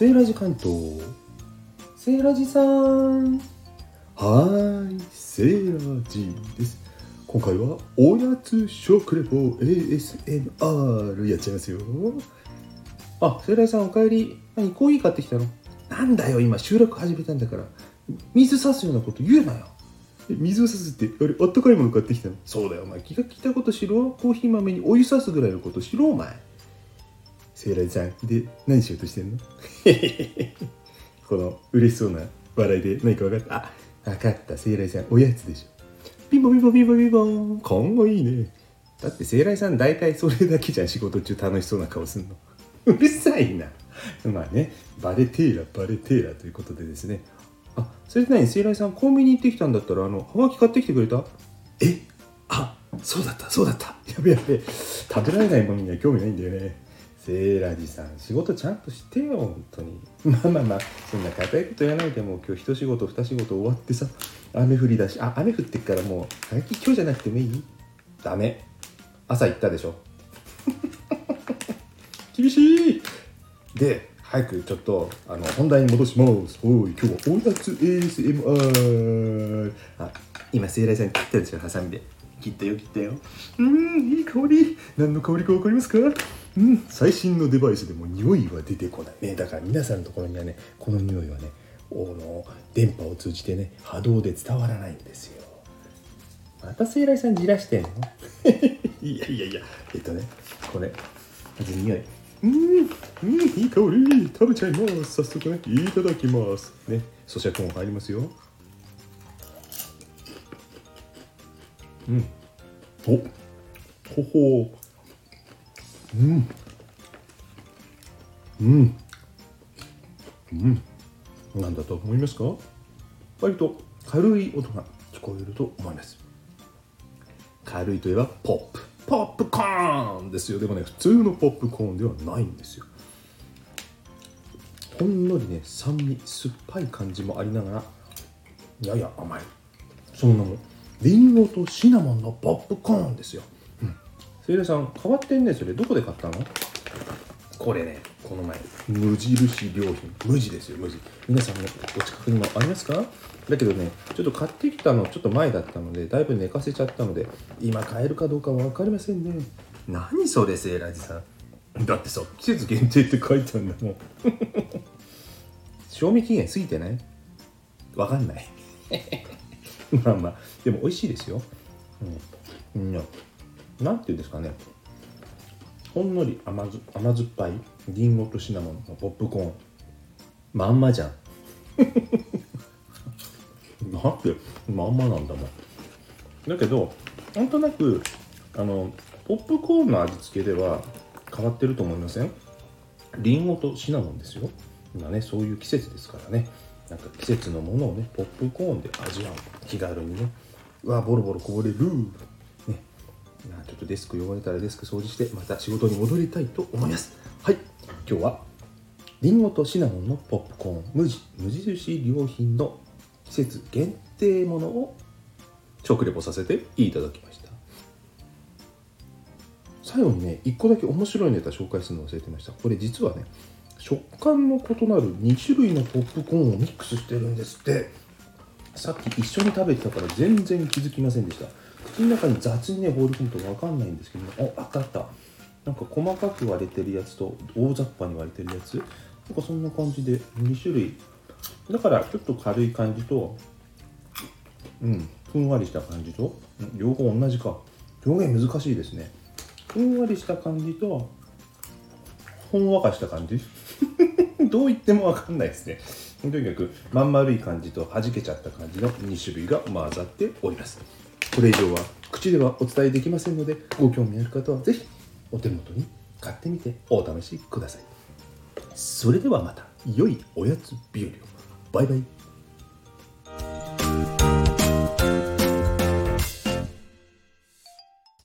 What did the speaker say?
セーラジ関東。セーラジさん。はーいセーラジです。今回はおやつ食レポ ASMR やっちゃいますよ。あセーラジさんおかえり。何コーヒー買ってきたの？なんだよ今収録始めたんだから。水差すようなこと言うなよ。え水を差すってあれあったかいもの買ってきたの？そうだよお前。気が利いたことしろコーヒー豆にお湯差すぐらいのことしろお前セーラジさん。で何しようとしてんの？この嬉しそうな笑いで何か分かった？あ分かった。セーラジさんおやつでしょ。ピンポンピンポンピンポンピンポン。今後いいね。だってセーラさん大体それだけじゃん仕事中楽しそうな顔すんの。うるさいな。まあね。バレテーラバレテーラということでですね。あそれで何？セーラさんコンビニ行ってきたんだったらあのハガキ買ってきてくれた？え？あそうだった。そうだった。やべやべ。食べられないものには興味ないんだよね。セーラジさん仕事ちゃんとしてよ本当に。まあまあまあそんな硬いこと言わないでも今日一仕事二仕事終わってさ雨降りだしあ雨降ってっからもうはがき今日じゃなくてもいい？ダメ。朝行ったでしょ。厳しい。で早くちょっとあの本題に戻します。おい今日はおやつ ASMR あ今セーラジさん切ったでしょハサミで。切ったよ切ったよ。うんいい香り。何の香りか分かりますか？最新のデバイスでも匂いは出てこない。ねだから皆さんのところにはねこの匂いはねおの電波を通じてね波動で伝わらないんですよ。またセーラジさんじらしてんの？いやいやいやえっとねこれまず匂い。うん、うん、いい香り。食べちゃいます。早速ねいただきます。ね咀嚼音入りますよ。うん。おほほうん。うん。うん。なんだと思いますか？割と軽い音が聞こえると思います。軽いといえばポップ。ポップコーンですよ。でもね普通のポップコーンではないんですよ。ほんのりね酸味酸っぱい感じもありながらやや甘い。その名もリンゴとシナモンのポップコーンですよ、セイラさん変わってんねそれ。どこで買ったの？これねこの前。無印良品。無地ですよ無地。皆さんのお近くにもありますか？だけどねちょっと買ってきたのちょっと前だったのでだいぶ寝かせちゃったので今買えるかどうかは分かりませんね。何それセーラジさん。だってさ季節限定って書いてあるんだもん。賞味期限過ぎてない？分かんない。まあまあでも美味しいですよ。うん、うん、なんていうんですかね。ほんのり甘ず甘酸っぱいりんごとシナモンのポップコーン。まんまじゃん。なんてまんまなんだもん。だけどなんとなくあのポップコーンの味付けでは変わってると思いません？りんごとシナモンですよ。今ねそういう季節ですからね。なんか季節のものをねポップコーンで味わう。気軽にね。うわボロボロこぼれる。ねちょっとデスク汚れたらデスク掃除してまた仕事に戻りたいと思います。はい。今日はりんごとシナモンのポップコーン無地無印良品の季節限定ものを食レポさせていただきました。最後にね1個だけ面白いネタ紹介するの忘れてました。これ実はね食感の異なる2種類のポップコーンをミックスしてるんですって。さっき一緒に食べてたから全然気づきませんでした。口の中に雑にね放り込むと分かんないんですけどもああったあった。なんか細かく割れてるやつと大雑把に割れてるやつ。なんかそんな感じで2種類。だからちょっと軽い感じとうんふんわりした感じと両方同じか。表現難しいですね。ふんわりした感じとほんわかした感じ。どう言っても分かんないですね。とにかくまん丸い感じと弾けちゃった感じの2種類が混ざっております。これ以上は口ではお伝えできませんのでご興味ある方は是非お手元に買ってみてお試しください。それではまた良いおやつ日和を。バイバイ。